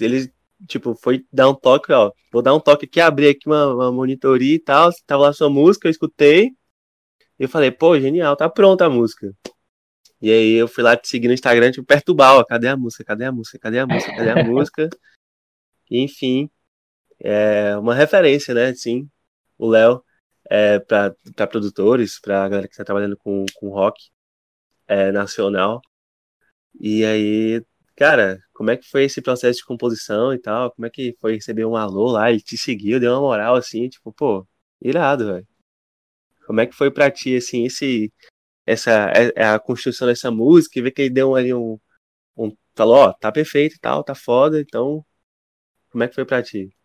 ele tipo, foi dar um toque, ó. Vou dar um toque aqui, abrir aqui uma, uma monitoria e tal. Tava lá sua música, eu escutei. E eu falei, pô, genial, tá pronta a música. E aí eu fui lá te seguir no Instagram, tipo, perturbar, ó, cadê a música, cadê a música, cadê a música, cadê a música? E, enfim, é uma referência, né, sim, o Léo, é, para produtores, pra galera que tá trabalhando com, com rock é, nacional. E aí Cara, como é que foi esse processo de composição e tal? Como é que foi receber um alô lá? Ele te seguiu, deu uma moral assim, tipo, pô, irado, velho. Como é que foi pra ti, assim, esse, essa, é, é a construção dessa música e ver que ele deu ali um, um falou, ó, tá perfeito e tal, tá foda, então como é que foi pra ti?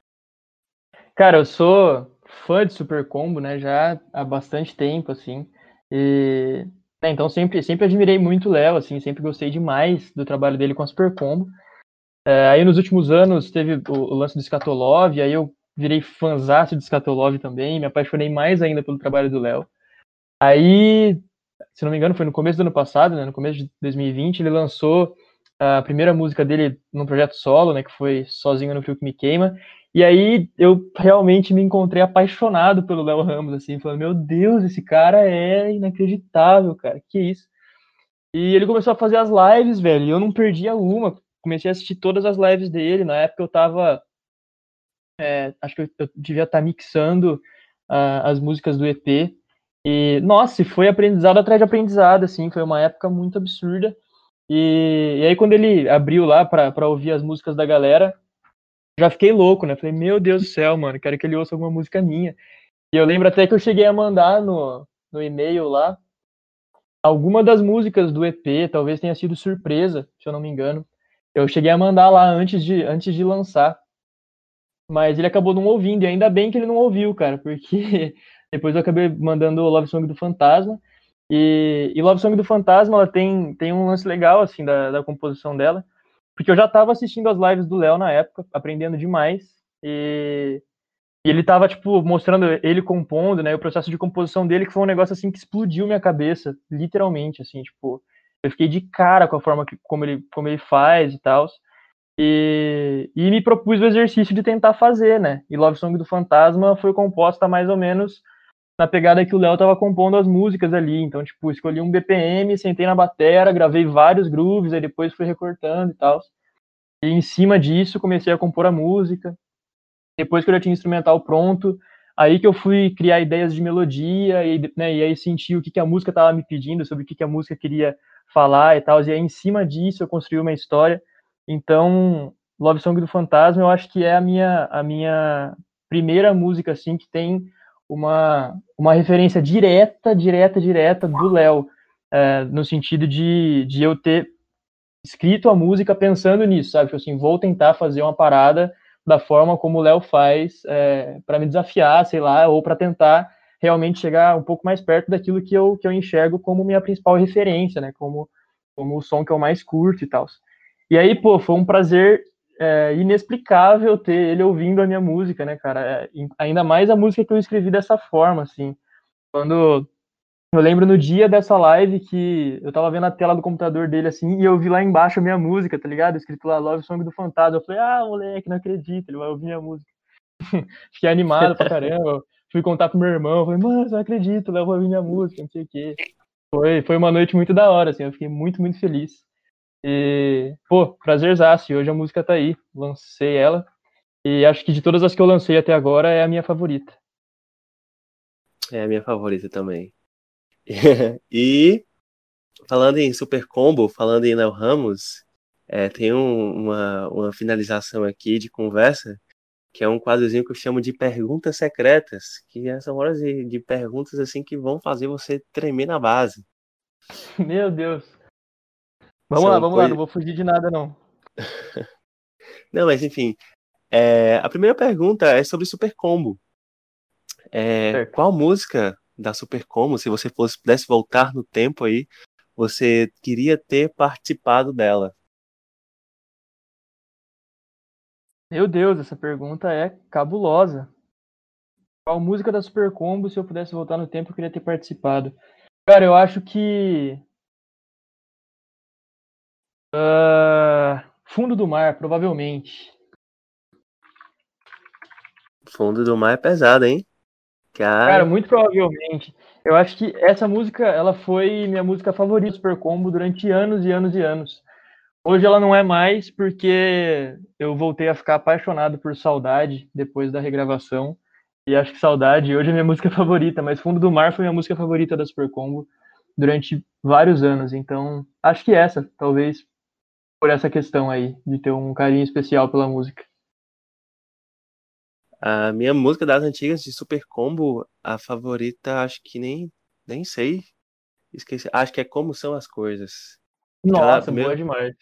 Cara, eu sou fã de Super Combo, né, já há bastante tempo, assim, e... É, então sempre, sempre admirei muito o Léo, assim, sempre gostei demais do trabalho dele com a Super Combo. É, aí nos últimos anos teve o, o lance do Skatolov, aí eu virei fanzaço de Skatolov também, me apaixonei mais ainda pelo trabalho do Léo. Aí, se não me engano, foi no começo do ano passado, né, no começo de 2020, ele lançou a primeira música dele num projeto solo, né, que foi Sozinho no Fio que Me Queima, e aí eu realmente me encontrei apaixonado pelo Léo Ramos, assim, falando, meu Deus, esse cara é inacreditável, cara, que isso. E ele começou a fazer as lives, velho, e eu não perdia uma, comecei a assistir todas as lives dele, na época eu tava, é, acho que eu, devia estar tá mixando uh, as músicas do EP, e, nossa, foi aprendizado atrás de aprendizado, assim, foi uma época muito absurda, e, e aí quando ele abriu lá para ouvir as músicas da galera, já fiquei louco, né? Falei, meu Deus do céu, mano, quero que ele ouça alguma música minha. E eu lembro até que eu cheguei a mandar no, no e-mail lá alguma das músicas do EP, talvez tenha sido surpresa, se eu não me engano. Eu cheguei a mandar lá antes de, antes de lançar. Mas ele acabou não ouvindo, e ainda bem que ele não ouviu, cara, porque depois eu acabei mandando o Love Song do Fantasma. E, e Love Song do Fantasma, ela tem, tem um lance legal, assim, da, da composição dela porque eu já estava assistindo as lives do Léo na época, aprendendo demais. E, e ele estava tipo, mostrando ele compondo, né? O processo de composição dele, que foi um negócio, assim, que explodiu minha cabeça, literalmente, assim, tipo... Eu fiquei de cara com a forma que, como, ele, como ele faz e tal. E, e me propus o exercício de tentar fazer, né? E Love Song do Fantasma foi composta mais ou menos na pegada que o Léo tava compondo as músicas ali. Então, tipo, escolhi um BPM, sentei na batera, gravei vários grooves, aí depois fui recortando e tal. E em cima disso comecei a compor a música. Depois que eu já tinha instrumental pronto, aí que eu fui criar ideias de melodia e, né, e aí senti o que, que a música tava me pedindo, sobre o que, que a música queria falar e tal. E aí em cima disso eu construí uma história. Então, Love Song do Fantasma, eu acho que é a minha a minha primeira música assim que tem uma, uma referência direta, direta, direta do Léo, é, no sentido de, de eu ter escrito a música pensando nisso, sabe? Tipo assim, vou tentar fazer uma parada da forma como o Léo faz é, para me desafiar, sei lá, ou para tentar realmente chegar um pouco mais perto daquilo que eu, que eu enxergo como minha principal referência, né? Como, como o som que eu mais curto e tal. E aí, pô, foi um prazer é, inexplicável ter ele ouvindo a minha música, né, cara? É, ainda mais a música que eu escrevi dessa forma, assim. Quando eu lembro no dia dessa live que eu tava vendo a tela do computador dele assim e eu vi lá embaixo a minha música, tá ligado? Escrito lá Love Song do Fantasma. Eu falei, ah, moleque, não acredito, ele vai ouvir minha música. Fiquei animado pra caramba. Fui contar pro meu irmão, falei, mano, não acredito, Léo vai ouvir minha música, não sei o quê. Foi, foi uma noite muito da hora, assim, eu fiquei muito, muito feliz. E, pô, prazerzaço. E hoje a música tá aí. Lancei ela. E acho que de todas as que eu lancei até agora é a minha favorita. É a minha favorita também. e falando em Super Combo, falando em Léo Ramos, é, tem um, uma, uma finalização aqui de conversa, que é um quadrozinho que eu chamo de perguntas secretas, que são horas de, de perguntas assim que vão fazer você tremer na base. Meu Deus. Vamos São lá, vamos lá, não vou fugir de nada, não. não, mas enfim. É, a primeira pergunta é sobre Super Combo. É, qual música da Super Combo, se você fosse, pudesse voltar no tempo aí, você queria ter participado dela? Meu Deus, essa pergunta é cabulosa. Qual música da Super Combo, se eu pudesse voltar no tempo, eu queria ter participado? Cara, eu acho que Uh, fundo do mar, provavelmente. Fundo do mar é pesado, hein? Cara... Cara, muito provavelmente. Eu acho que essa música, ela foi minha música favorita Super Combo durante anos e anos e anos. Hoje ela não é mais porque eu voltei a ficar apaixonado por Saudade depois da regravação. E acho que Saudade hoje é minha música favorita, mas Fundo do Mar foi minha música favorita da Super Combo durante vários anos. Então, acho que essa, talvez por essa questão aí, de ter um carinho especial pela música. A minha música das antigas de Super Combo, a favorita, acho que nem, nem sei. Esqueci. Acho que é Como São as Coisas. Nossa, boa demais.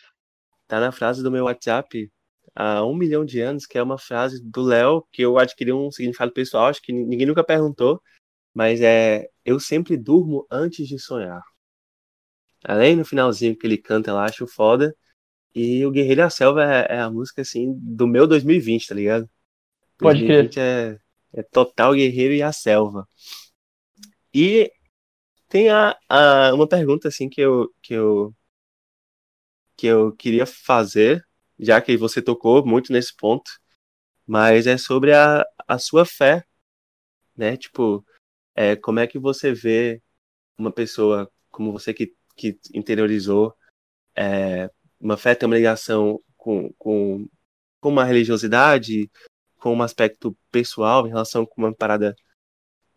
tá na frase do meu WhatsApp há um milhão de anos, que é uma frase do Léo, que eu adquiri um significado pessoal, acho que ninguém nunca perguntou, mas é eu sempre durmo antes de sonhar. Além no finalzinho que ele canta lá, acho foda. E o Guerreiro da Selva é, é, a música, assim, do meu 2020, tá ligado? Pode 2020 crer. É, é total Guerreiro e a Selva. E tem a, a, uma pergunta, assim, que eu, que eu que eu queria fazer, já que você tocou muito nesse ponto, mas é sobre a, a sua fé, né? Tipo, é, como é que você vê uma pessoa como você que, que interiorizou é, uma fé tem uma ligação com, com, com uma religiosidade, com um aspecto pessoal em relação com uma parada,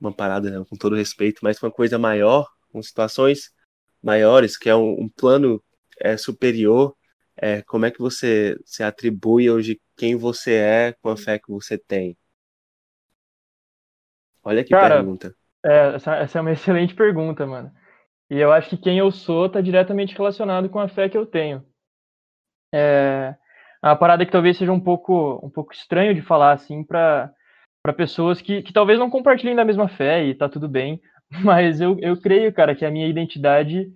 uma parada né, com todo respeito, mas com uma coisa maior, com situações maiores, que é um, um plano é, superior, é, como é que você se atribui hoje quem você é com a fé que você tem? Olha que Cara, pergunta. É, essa, essa é uma excelente pergunta, mano. E eu acho que quem eu sou está diretamente relacionado com a fé que eu tenho. É uma parada que talvez seja um pouco, um pouco estranho de falar assim para pessoas que, que talvez não compartilhem da mesma fé e tá tudo bem, mas eu, eu creio, cara, que a minha identidade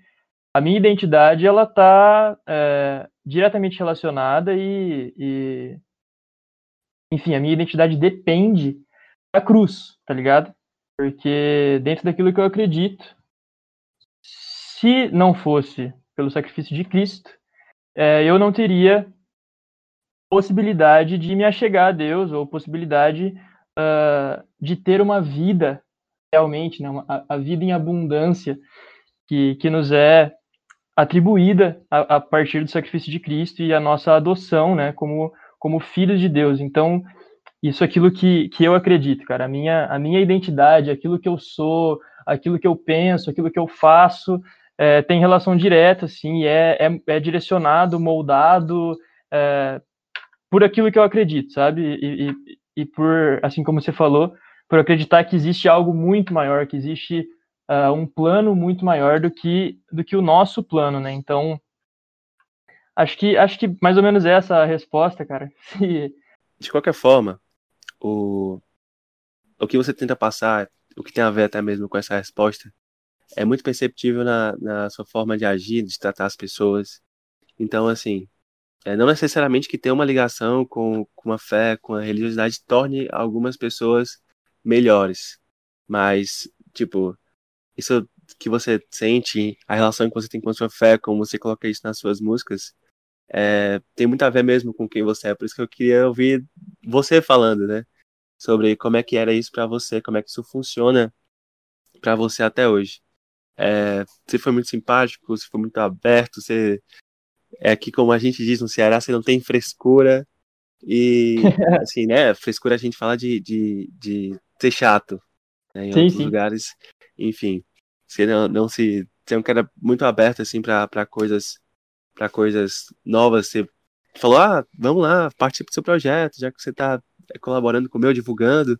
a minha identidade ela está é, diretamente relacionada e, e, enfim, a minha identidade depende da cruz, tá ligado? Porque dentro daquilo que eu acredito, se não fosse pelo sacrifício de Cristo, é, eu não teria possibilidade de me achegar a Deus ou possibilidade uh, de ter uma vida realmente, né, uma, a, a vida em abundância que, que nos é atribuída a, a, partir do sacrifício de Cristo e a nossa adoção, né, como, como filhos de Deus. Então, isso é aquilo que, que eu acredito, cara. A minha, a minha identidade, aquilo que eu sou, aquilo que eu penso, aquilo que eu faço, é, tem relação direta, assim, é, é, é direcionado, moldado é, por aquilo que eu acredito, sabe? E, e, e, por, assim como você falou, por acreditar que existe algo muito maior, que existe uh, um plano muito maior do que do que o nosso plano, né? Então, acho que acho que mais ou menos essa a resposta, cara. De qualquer forma, o o que você tenta passar, o que tem a ver até mesmo com essa resposta, é muito perceptível na, na sua forma de agir, de tratar as pessoas. Então, assim, é, não necessariamente que ter uma ligação com, com a fé, com a religiosidade, torne algumas pessoas melhores. Mas, tipo, isso que você sente, a relação que você tem com a sua fé, como você coloca isso nas suas músicas, é, tem muito a ver mesmo com quem você é. Por isso que eu queria ouvir você falando, né? Sobre como é que era isso para você, como é que isso funciona para você até hoje. É, você foi muito simpático, você foi muito aberto, você é aqui como a gente diz no Ceará, você não tem frescura e assim, né? Frescura a gente fala de, de, de ser chato, né, em sim, outros sim. lugares enfim, você não, não se. Você é um cara muito aberto, assim, para coisas para coisas novas. Você falou, ah, vamos lá, participe do seu projeto, já que você está colaborando com o meu, divulgando.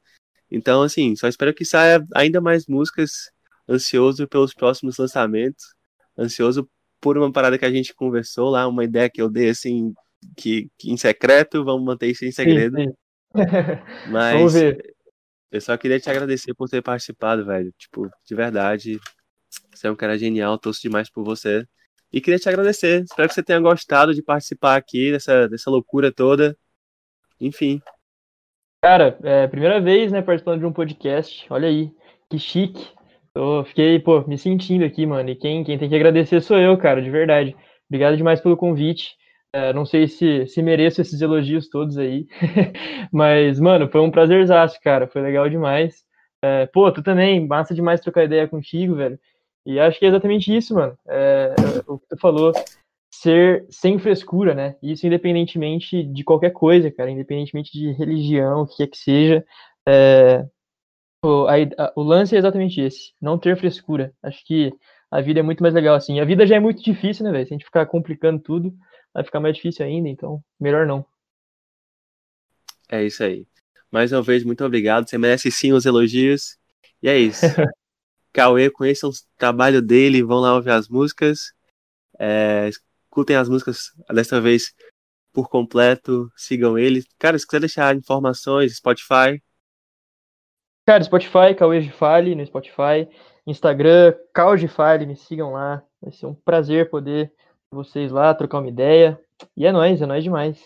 Então, assim, só espero que saia ainda mais músicas, ansioso pelos próximos lançamentos, ansioso por uma parada que a gente conversou lá, uma ideia que eu dei, assim, que, que em secreto, vamos manter isso em segredo. Sim, sim. Mas vamos ver. Eu só queria te agradecer por ter participado, velho. Tipo, de verdade. Você é um cara genial, torço demais por você. E queria te agradecer. Espero que você tenha gostado de participar aqui dessa, dessa loucura toda. Enfim. Cara, é primeira vez, né, participando de um podcast. Olha aí, que chique. Eu fiquei, pô, me sentindo aqui, mano. E quem, quem tem que agradecer sou eu, cara, de verdade. Obrigado demais pelo convite. É, não sei se, se mereço esses elogios todos aí. Mas, mano, foi um prazerzaço, cara. Foi legal demais. É, pô, tu também, massa demais trocar ideia contigo, velho. E acho que é exatamente isso, mano. É, é, o que tu falou, ser sem frescura, né? Isso independentemente de qualquer coisa, cara. Independentemente de religião, o que quer que seja. É, Tipo, o, a, o lance é exatamente esse, não ter frescura. Acho que a vida é muito mais legal assim. A vida já é muito difícil, né, velho? Se a gente ficar complicando tudo, vai ficar mais difícil ainda, então melhor não. É isso aí. Mais uma vez, muito obrigado. Você merece sim os elogios. E é isso. Cauê, conheçam o trabalho dele, vão lá ouvir as músicas. É, escutem as músicas desta vez por completo, sigam ele. Cara, se quiser deixar informações, Spotify, Cara, Spotify, Cauê de Fale no Spotify, Instagram, Cauê de Fale, me sigam lá. Vai ser um prazer poder vocês lá, trocar uma ideia. E é nóis, é nóis demais.